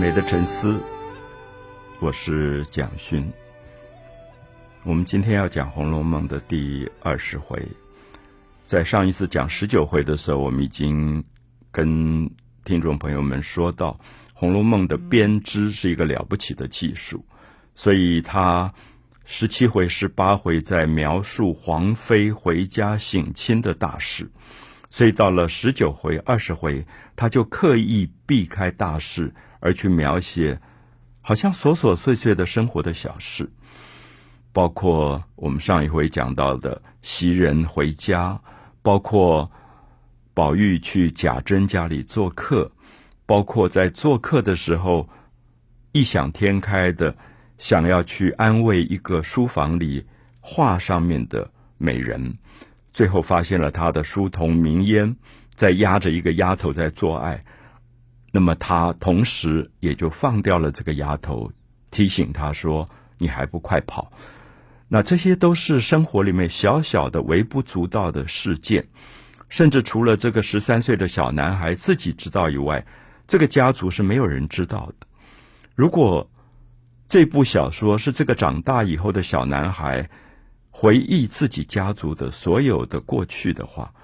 美的沉思，我是蒋勋。我们今天要讲《红楼梦》的第二十回。在上一次讲十九回的时候，我们已经跟听众朋友们说到，《红楼梦》的编织是一个了不起的技术，所以它十七回、十八回在描述皇妃回家省亲的大事，所以到了十九回、二十回，他就刻意避开大事。而去描写，好像琐琐碎碎的生活的小事，包括我们上一回讲到的袭人回家，包括宝玉去贾珍家里做客，包括在做客的时候异想天开的想要去安慰一个书房里画上面的美人，最后发现了他的书童明烟在压着一个丫头在做爱。那么他同时也就放掉了这个丫头，提醒他说：“你还不快跑？”那这些都是生活里面小小的、微不足道的事件，甚至除了这个十三岁的小男孩自己知道以外，这个家族是没有人知道的。如果这部小说是这个长大以后的小男孩回忆自己家族的所有的过去的话，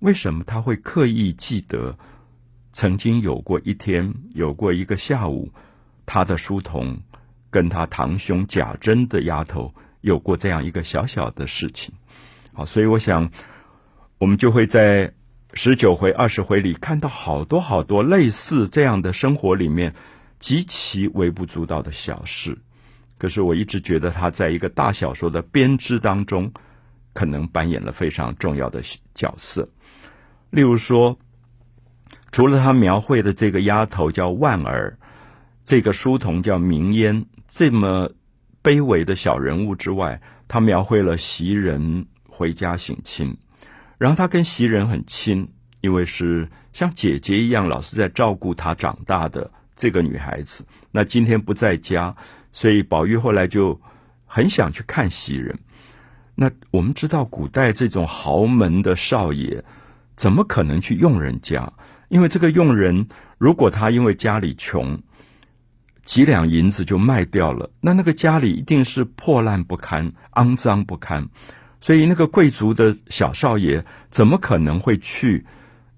为什么他会刻意记得？曾经有过一天，有过一个下午，他的书童跟他堂兄贾珍的丫头有过这样一个小小的事情。好，所以我想，我们就会在十九回、二十回里看到好多好多类似这样的生活里面极其微不足道的小事。可是我一直觉得他在一个大小说的编织当中，可能扮演了非常重要的角色。例如说。除了他描绘的这个丫头叫万儿，这个书童叫明烟，这么卑微的小人物之外，他描绘了袭人回家省亲，然后他跟袭人很亲，因为是像姐姐一样，老是在照顾他长大的这个女孩子。那今天不在家，所以宝玉后来就很想去看袭人。那我们知道，古代这种豪门的少爷，怎么可能去用人家？因为这个佣人，如果他因为家里穷，几两银子就卖掉了，那那个家里一定是破烂不堪、肮脏不堪。所以那个贵族的小少爷怎么可能会去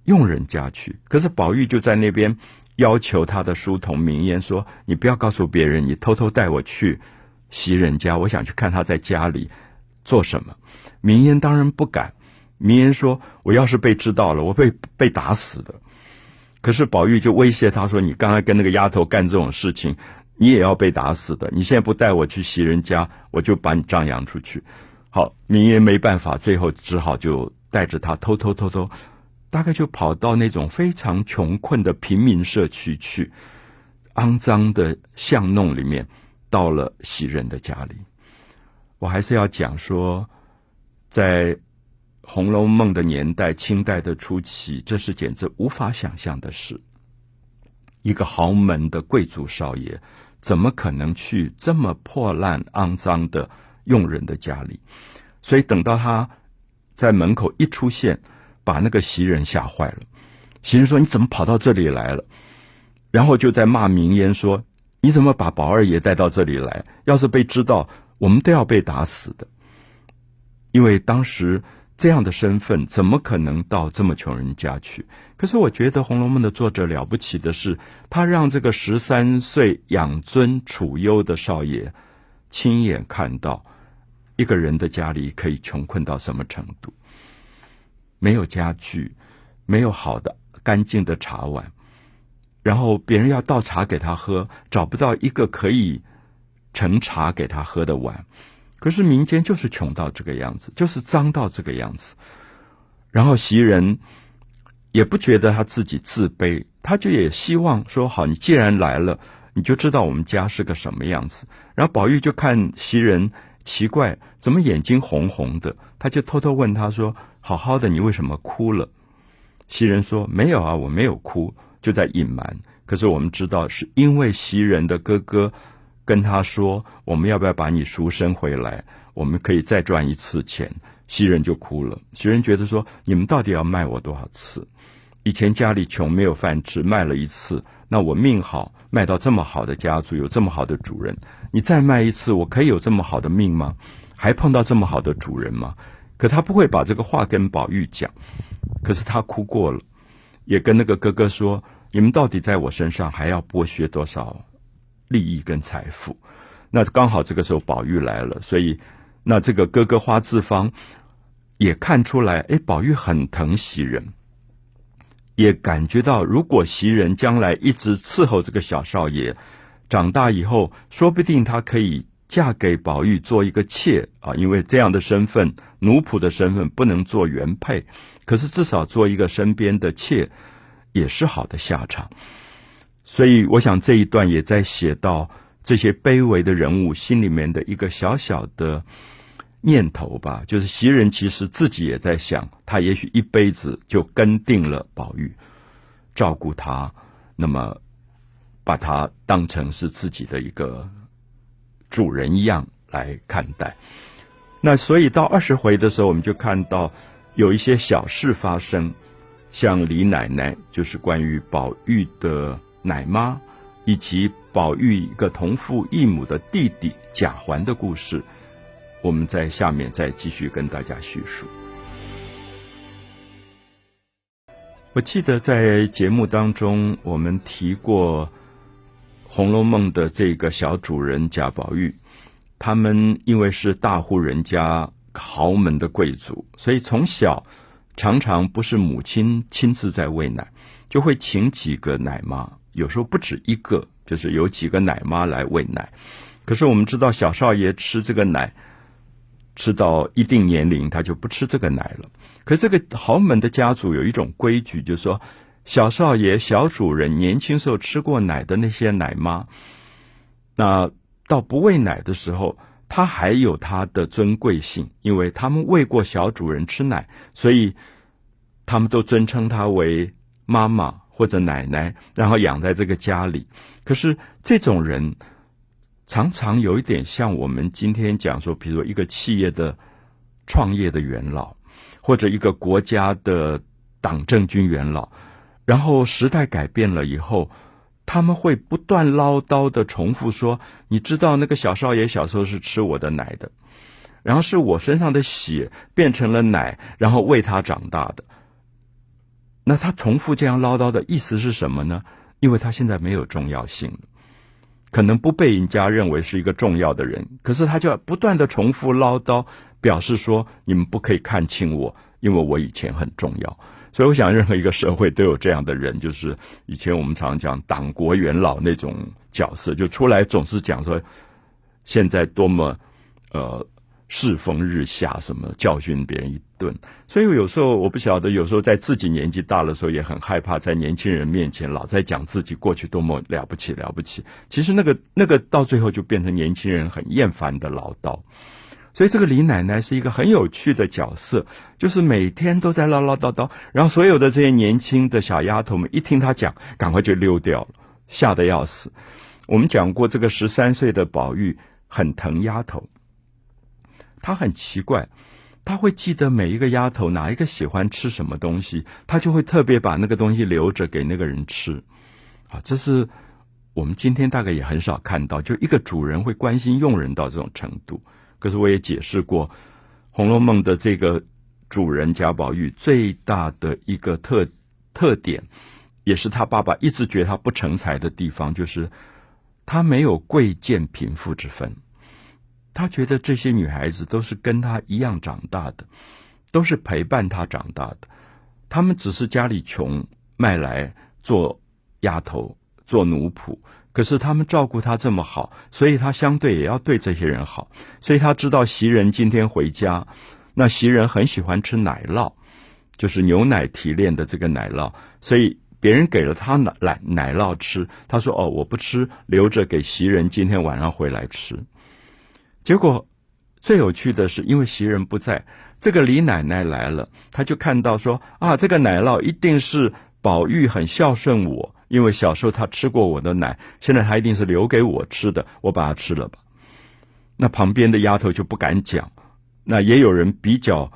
佣人家去？可是宝玉就在那边要求他的书童明烟说：“你不要告诉别人，你偷偷带我去袭人家，我想去看他在家里做什么。”明烟当然不敢。明烟说：“我要是被知道了，我会被打死的。”可是宝玉就威胁他说：“你刚才跟那个丫头干这种事情，你也要被打死的。你现在不带我去袭人家，我就把你张扬出去。”好，明爷没办法，最后只好就带着他偷偷偷偷，大概就跑到那种非常穷困的平民社区去，肮脏的巷弄里面，到了袭人的家里。我还是要讲说，在。《红楼梦》的年代，清代的初期，这是简直无法想象的事。一个豪门的贵族少爷，怎么可能去这么破烂肮脏的佣人的家里？所以等到他在门口一出现，把那个袭人吓坏了。袭人说：“你怎么跑到这里来了？”然后就在骂明烟说：“你怎么把宝二爷带到这里来？要是被知道，我们都要被打死的。”因为当时。这样的身份怎么可能到这么穷人家去？可是我觉得《红楼梦》的作者了不起的是，他让这个十三岁养尊处优的少爷亲眼看到一个人的家里可以穷困到什么程度，没有家具，没有好的干净的茶碗，然后别人要倒茶给他喝，找不到一个可以盛茶给他喝的碗。可是民间就是穷到这个样子，就是脏到这个样子。然后袭人也不觉得他自己自卑，他就也希望说：“好，你既然来了，你就知道我们家是个什么样子。”然后宝玉就看袭人奇怪，怎么眼睛红红的？他就偷偷问他说：“好好的，你为什么哭了？”袭人说：“没有啊，我没有哭，就在隐瞒。”可是我们知道，是因为袭人的哥哥。跟他说：“我们要不要把你赎身回来？我们可以再赚一次钱。”袭人就哭了。袭人觉得说：“你们到底要卖我多少次？以前家里穷没有饭吃，卖了一次，那我命好，卖到这么好的家族，有这么好的主人，你再卖一次，我可以有这么好的命吗？还碰到这么好的主人吗？可他不会把这个话跟宝玉讲，可是他哭过了，也跟那个哥哥说：“你们到底在我身上还要剥削多少利益跟财富？”那刚好这个时候宝玉来了，所以那这个哥哥花自芳也看出来，哎，宝玉很疼袭人，也感觉到如果袭人将来一直伺候这个小少爷，长大以后，说不定他可以。嫁给宝玉做一个妾啊，因为这样的身份，奴仆的身份不能做原配，可是至少做一个身边的妾，也是好的下场。所以，我想这一段也在写到这些卑微的人物心里面的一个小小的念头吧，就是袭人其实自己也在想，他也许一辈子就跟定了宝玉，照顾他，那么把他当成是自己的一个。主人一样来看待，那所以到二十回的时候，我们就看到有一些小事发生，像李奶奶，就是关于宝玉的奶妈，以及宝玉一个同父异母的弟弟贾环的故事，我们在下面再继续跟大家叙述。我记得在节目当中，我们提过。《红楼梦》的这个小主人贾宝玉，他们因为是大户人家豪门的贵族，所以从小常常不是母亲亲自在喂奶，就会请几个奶妈，有时候不止一个，就是有几个奶妈来喂奶。可是我们知道，小少爷吃这个奶，吃到一定年龄，他就不吃这个奶了。可这个豪门的家族有一种规矩，就是说。小少爷、小主人年轻时候吃过奶的那些奶妈，那到不喂奶的时候，他还有他的尊贵性，因为他们喂过小主人吃奶，所以他们都尊称他为妈妈或者奶奶，然后养在这个家里。可是这种人常常有一点像我们今天讲说，比如一个企业的创业的元老，或者一个国家的党政军元老。然后时代改变了以后，他们会不断唠叨的重复说：“你知道那个小少爷小时候是吃我的奶的，然后是我身上的血变成了奶，然后喂他长大的。”那他重复这样唠叨的意思是什么呢？因为他现在没有重要性了，可能不被人家认为是一个重要的人，可是他就要不断的重复唠叨，表示说：“你们不可以看轻我，因为我以前很重要。”所以，我想，任何一个社会都有这样的人，就是以前我们常讲党国元老那种角色，就出来总是讲说，现在多么呃世风日下，什么教训别人一顿。所以有时候我不晓得，有时候在自己年纪大的时候，也很害怕在年轻人面前老在讲自己过去多么了不起了不起。其实那个那个到最后就变成年轻人很厌烦的唠叨。所以这个李奶奶是一个很有趣的角色，就是每天都在唠唠叨叨，然后所有的这些年轻的小丫头们一听她讲，赶快就溜掉了，吓得要死。我们讲过，这个十三岁的宝玉很疼丫头，他很奇怪，他会记得每一个丫头哪一个喜欢吃什么东西，他就会特别把那个东西留着给那个人吃。啊，这是我们今天大概也很少看到，就一个主人会关心佣人到这种程度。可是我也解释过，《红楼梦》的这个主人贾宝玉最大的一个特特点，也是他爸爸一直觉得他不成才的地方，就是他没有贵贱贫富之分。他觉得这些女孩子都是跟他一样长大的，都是陪伴他长大的。他们只是家里穷，卖来做丫头、做奴仆。可是他们照顾他这么好，所以他相对也要对这些人好。所以他知道袭人今天回家，那袭人很喜欢吃奶酪，就是牛奶提炼的这个奶酪。所以别人给了他奶奶奶酪吃，他说：“哦，我不吃，留着给袭人今天晚上回来吃。”结果最有趣的是，因为袭人不在，这个李奶奶来了，她就看到说：“啊，这个奶酪一定是宝玉很孝顺我。”因为小时候他吃过我的奶，现在他一定是留给我吃的，我把它吃了吧。那旁边的丫头就不敢讲，那也有人比较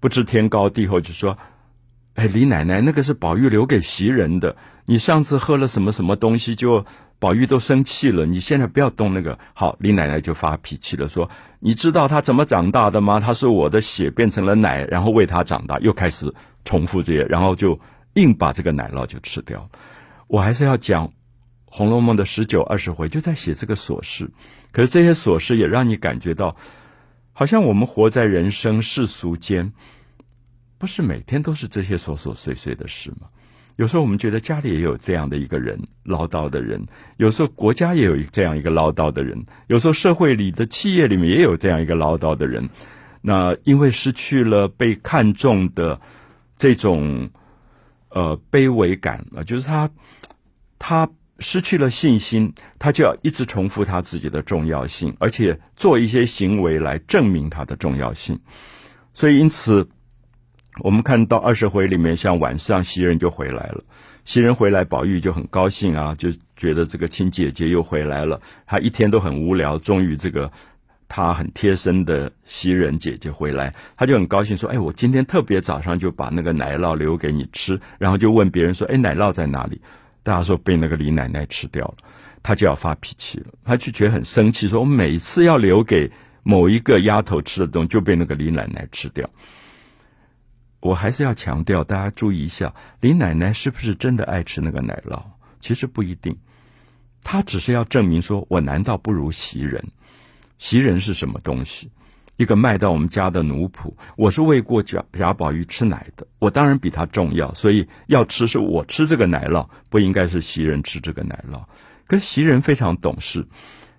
不知天高地厚，就说：“哎，李奶奶，那个是宝玉留给袭人的。你上次喝了什么什么东西，就宝玉都生气了。你现在不要动那个。好，李奶奶就发脾气了，说：“你知道他怎么长大的吗？他是我的血变成了奶，然后喂他长大。”又开始重复这些，然后就硬把这个奶酪就吃掉。我还是要讲《红楼梦》的十九二十回，就在写这个琐事。可是这些琐事也让你感觉到，好像我们活在人生世俗间。不是每天都是这些琐琐碎碎的事吗？有时候我们觉得家里也有这样的一个人唠叨的人，有时候国家也有这样一个唠叨的人，有时候社会里的企业里面也有这样一个唠叨的人。那因为失去了被看重的这种呃卑微感啊，就是他他失去了信心，他就要一直重复他自己的重要性，而且做一些行为来证明他的重要性。所以因此。我们看到二十回里面，像晚上袭人就回来了，袭人回来，宝玉就很高兴啊，就觉得这个亲姐姐又回来了。他一天都很无聊，终于这个他很贴身的袭人姐姐回来，他就很高兴说：“哎，我今天特别早上就把那个奶酪留给你吃。”然后就问别人说：“哎，奶酪在哪里？”大家说被那个李奶奶吃掉了，他就要发脾气了，他就觉得很生气，说：“我每次要留给某一个丫头吃的东西，就被那个李奶奶吃掉。”我还是要强调，大家注意一下，李奶奶是不是真的爱吃那个奶酪？其实不一定，她只是要证明说，我难道不如袭人？袭人是什么东西？一个卖到我们家的奴仆，我是喂过贾贾宝玉吃奶的，我当然比他重要，所以要吃是我吃这个奶酪，不应该是袭人吃这个奶酪。可袭人非常懂事，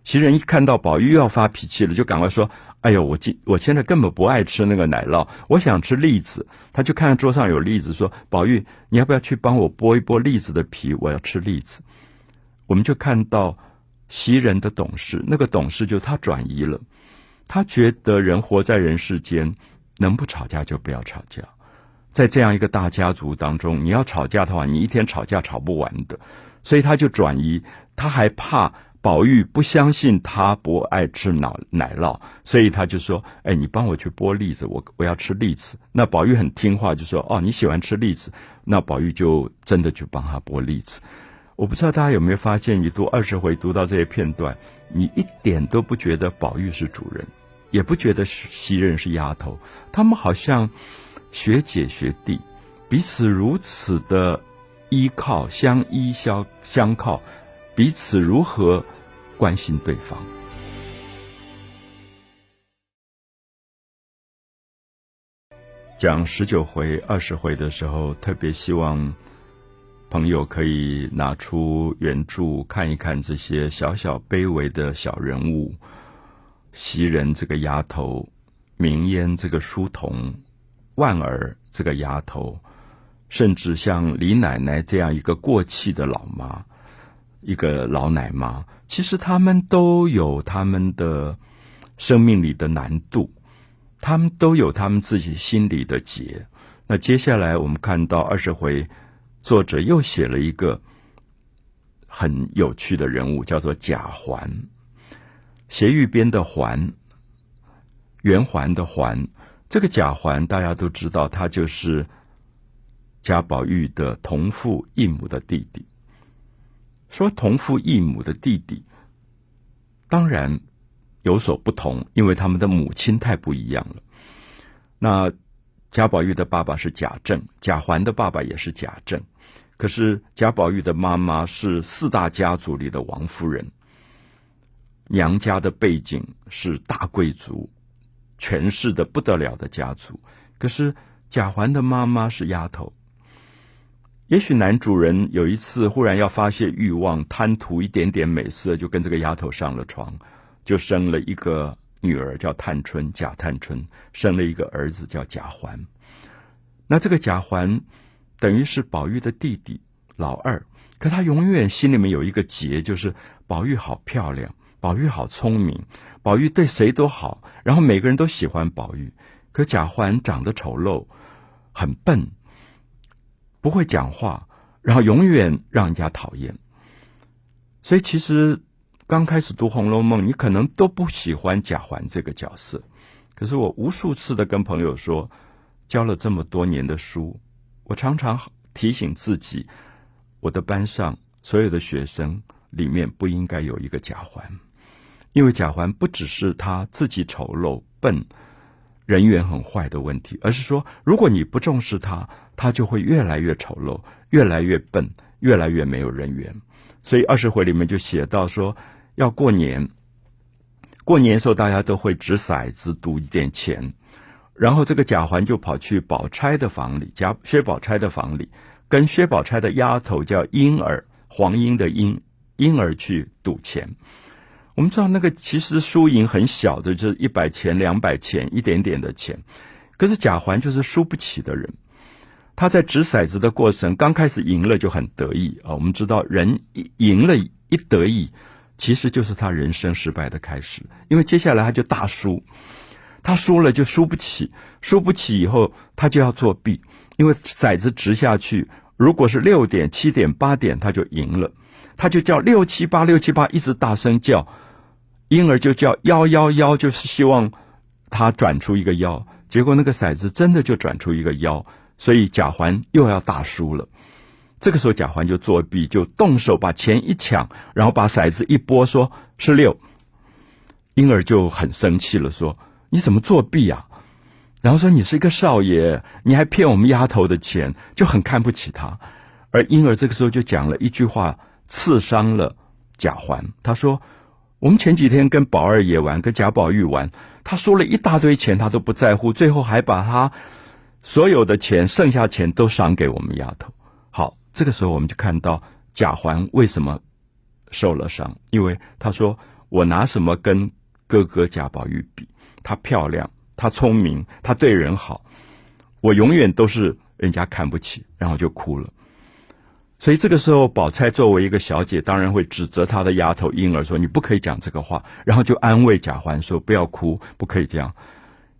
袭人一看到宝玉要发脾气了，就赶快说。哎呦，我今我现在根本不爱吃那个奶酪，我想吃栗子。他就看桌上有栗子，说：“宝玉，你要不要去帮我剥一剥栗子的皮？我要吃栗子。”我们就看到袭人的懂事，那个懂事就他转移了，他觉得人活在人世间，能不吵架就不要吵架。在这样一个大家族当中，你要吵架的话，你一天吵架吵不完的，所以他就转移，他还怕。宝玉不相信他不爱吃奶奶酪，所以他就说：“哎，你帮我去剥栗子，我我要吃栗子。”那宝玉很听话，就说：“哦，你喜欢吃栗子。”那宝玉就真的去帮他剥栗子。我不知道大家有没有发现，你读二十回读到这些片段，你一点都不觉得宝玉是主人，也不觉得袭人是丫头，他们好像学姐学弟，彼此如此的依靠，相依相相靠。彼此如何关心对方？讲十九回、二十回的时候，特别希望朋友可以拿出原著看一看这些小小卑微的小人物：袭人这个丫头，明烟这个书童，万儿这个丫头，甚至像李奶奶这样一个过气的老妈。一个老奶妈，其实他们都有他们的生命里的难度，他们都有他们自己心里的结。那接下来我们看到二十回，作者又写了一个很有趣的人物，叫做贾环。斜玉边的环，圆环的环。这个贾环大家都知道，他就是贾宝玉的同父异母的弟弟。说同父异母的弟弟，当然有所不同，因为他们的母亲太不一样了。那贾宝玉的爸爸是贾政，贾环的爸爸也是贾政，可是贾宝玉的妈妈是四大家族里的王夫人，娘家的背景是大贵族，权势的不得了的家族，可是贾环的妈妈是丫头。也许男主人有一次忽然要发泄欲望，贪图一点点美色，就跟这个丫头上了床，就生了一个女儿叫探春，贾探春生了一个儿子叫贾环。那这个贾环等于是宝玉的弟弟老二，可他永远心里面有一个结，就是宝玉好漂亮，宝玉好聪明，宝玉对谁都好，然后每个人都喜欢宝玉。可贾环长得丑陋，很笨。不会讲话，然后永远让人家讨厌。所以其实刚开始读《红楼梦》，你可能都不喜欢贾环这个角色。可是我无数次的跟朋友说，教了这么多年的书，我常常提醒自己，我的班上所有的学生里面不应该有一个贾环，因为贾环不只是他自己丑陋笨。人缘很坏的问题，而是说，如果你不重视他，他就会越来越丑陋，越来越笨，越来越没有人缘。所以二十回里面就写到说，要过年，过年时候大家都会掷骰子赌一点钱，然后这个贾环就跑去宝钗的房里，贾薛宝钗的房里，跟薛宝钗的丫头叫莺儿，黄莺的莺，莺儿去赌钱。我们知道那个其实输赢很小的，就是一百钱、两百钱，一点点的钱。可是贾环就是输不起的人。他在掷骰子的过程，刚开始赢了就很得意啊。我们知道，人赢了一得意，其实就是他人生失败的开始。因为接下来他就大输，他输了就输不起，输不起以后他就要作弊。因为骰子掷下去，如果是六点、七点、八点，他就赢了，他就叫六七八、六七八，一直大声叫。婴儿就叫幺幺幺，就是希望他转出一个幺，结果那个骰子真的就转出一个幺，所以贾环又要大输了。这个时候贾环就作弊，就动手把钱一抢，然后把骰子一拨，说是六。婴儿就很生气了，说你怎么作弊啊？然后说你是一个少爷，你还骗我们丫头的钱，就很看不起他。而婴儿这个时候就讲了一句话，刺伤了贾环。他说。我们前几天跟宝二爷玩，跟贾宝玉玩，他输了一大堆钱，他都不在乎，最后还把他所有的钱、剩下钱都赏给我们丫头。好，这个时候我们就看到贾环为什么受了伤，因为他说：“我拿什么跟哥哥贾宝玉比？他漂亮，他聪明，他对人好，我永远都是人家看不起。”然后就哭了。所以这个时候，宝钗作为一个小姐，当然会指责她的丫头婴儿说：“你不可以讲这个话。”然后就安慰贾环说：“不要哭，不可以这样。”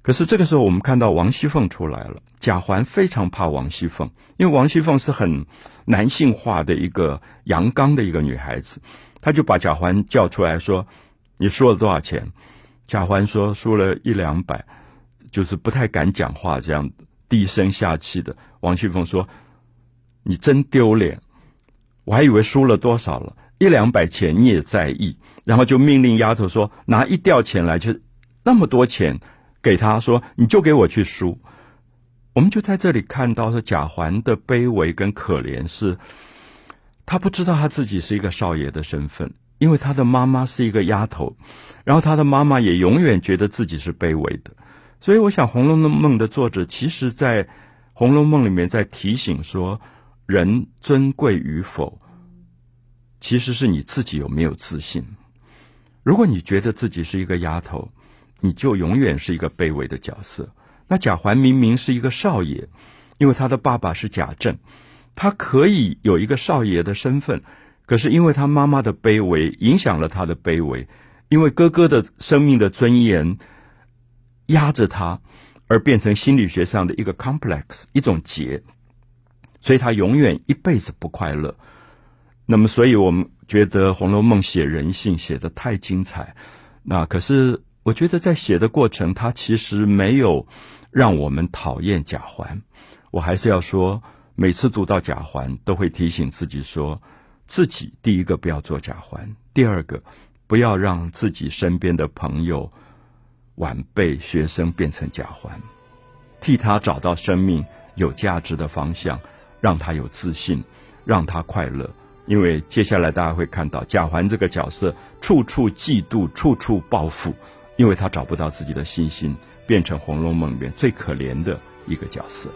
可是这个时候，我们看到王熙凤出来了。贾环非常怕王熙凤，因为王熙凤是很男性化的一个阳刚的一个女孩子，他就把贾环叫出来说：“你输了多少钱？”贾环说：“输了一两百。”就是不太敢讲话，这样低声下气的。王熙凤说：“你真丢脸。”我还以为输了多少了，一两百钱你也在意，然后就命令丫头说拿一吊钱来，就那么多钱给他说，你就给我去输。我们就在这里看到说贾环的卑微跟可怜，是他不知道他自己是一个少爷的身份，因为他的妈妈是一个丫头，然后他的妈妈也永远觉得自己是卑微的，所以我想《红楼梦》的作者其实在《红楼梦》里面在提醒说。人尊贵与否，其实是你自己有没有自信。如果你觉得自己是一个丫头，你就永远是一个卑微的角色。那贾环明明是一个少爷，因为他的爸爸是贾政，他可以有一个少爷的身份。可是因为他妈妈的卑微，影响了他的卑微；因为哥哥的生命的尊严压着他，而变成心理学上的一个 complex，一种结。所以他永远一辈子不快乐。那么，所以我们觉得《红楼梦》写人性写的太精彩。那可是，我觉得在写的过程，他其实没有让我们讨厌贾环。我还是要说，每次读到贾环，都会提醒自己说：自己第一个不要做贾环，第二个不要让自己身边的朋友、晚辈、学生变成贾环，替他找到生命有价值的方向。让他有自信，让他快乐。因为接下来大家会看到贾环这个角色，处处嫉妒，处处报复，因为他找不到自己的信心，变成《红楼梦》里面最可怜的一个角色。